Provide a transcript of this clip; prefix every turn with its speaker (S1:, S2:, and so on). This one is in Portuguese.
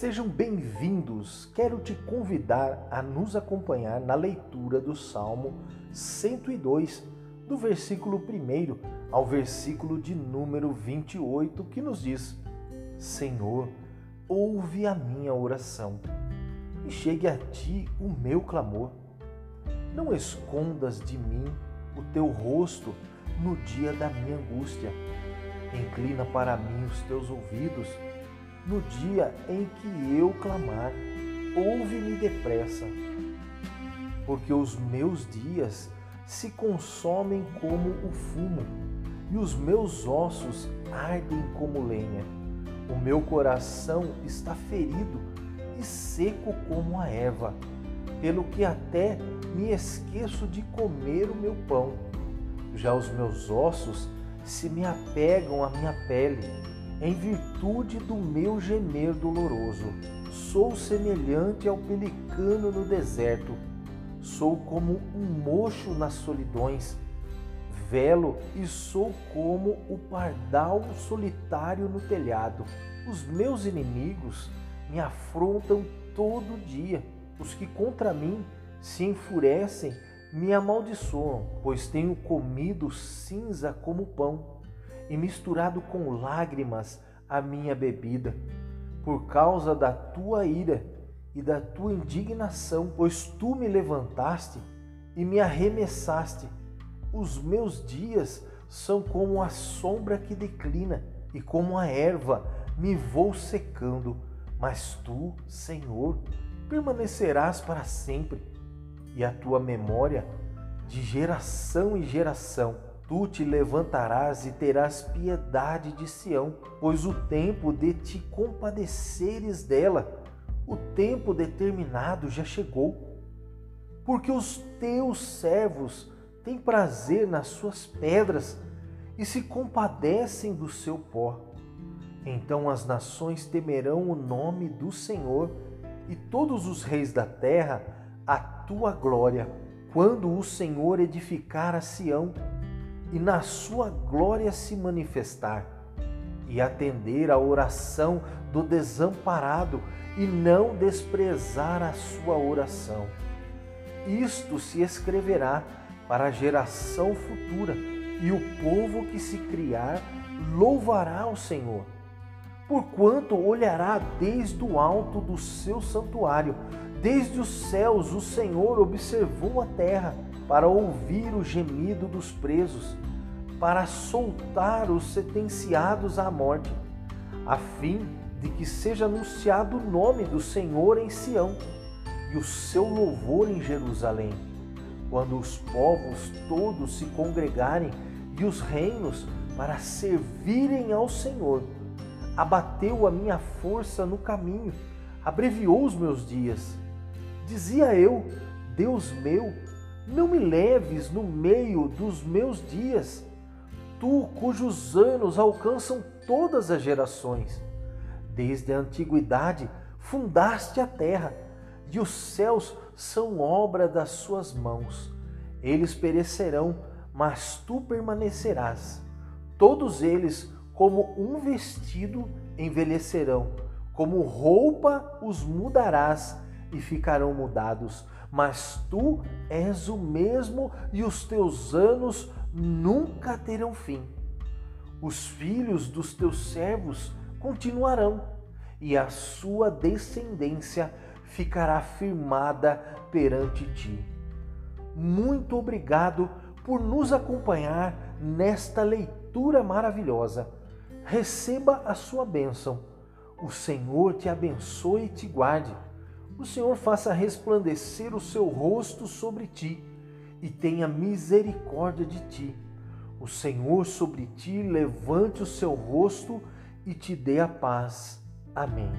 S1: Sejam bem-vindos. Quero te convidar a nos acompanhar na leitura do Salmo 102, do versículo 1 ao versículo de número 28, que nos diz: Senhor, ouve a minha oração e chegue a ti o meu clamor. Não escondas de mim o teu rosto no dia da minha angústia. Inclina para mim os teus ouvidos no dia em que eu clamar. Ouve-me depressa, porque os meus dias se consomem como o fumo e os meus ossos ardem como lenha. O meu coração está ferido e seco como a erva, pelo que até me esqueço de comer o meu pão. Já os meus ossos se me apegam à minha pele, em virtude do meu gemer doloroso. Sou semelhante ao pelicano no deserto, sou como um mocho nas solidões, velo e sou como o pardal solitário no telhado. Os meus inimigos me afrontam todo dia, os que contra mim se enfurecem me amaldiçoam, pois tenho comido cinza como pão e misturado com lágrimas a minha bebida, por causa da tua ira e da tua indignação, pois tu me levantaste e me arremessaste. Os meus dias são como a sombra que declina, e como a erva me vou secando. Mas tu, Senhor, permanecerás para sempre, e a tua memória de geração em geração tu te levantarás e terás piedade de Sião, pois o tempo de te compadeceres dela, o tempo determinado já chegou. Porque os teus servos têm prazer nas suas pedras e se compadecem do seu pó. Então as nações temerão o nome do Senhor e todos os reis da terra a tua glória, quando o Senhor edificar a Sião e na sua glória se manifestar, e atender à oração do desamparado e não desprezar a sua oração. Isto se escreverá para a geração futura, e o povo que se criar louvará o Senhor. Porquanto olhará desde o alto do seu santuário, desde os céus o Senhor observou a terra para ouvir o gemido dos presos, para soltar os sentenciados à morte, a fim de que seja anunciado o nome do Senhor em Sião e o seu louvor em Jerusalém, quando os povos todos se congregarem e os reinos para servirem ao Senhor. Abateu a minha força no caminho, abreviou os meus dias. Dizia eu, Deus meu, não me leves no meio dos meus dias, tu cujos anos alcançam todas as gerações. Desde a antiguidade fundaste a terra, e os céus são obra das suas mãos. Eles perecerão, mas tu permanecerás. Todos eles, como um vestido, envelhecerão, como roupa os mudarás e ficarão mudados mas tu és o mesmo e os teus anos nunca terão fim. Os filhos dos teus servos continuarão, e a sua descendência ficará firmada perante ti. Muito obrigado por nos acompanhar nesta leitura maravilhosa. Receba a sua bênção. O Senhor te abençoe e te guarde o Senhor faça resplandecer o seu rosto sobre ti e tenha misericórdia de ti. O Senhor sobre ti levante o seu rosto e te dê a paz. Amém.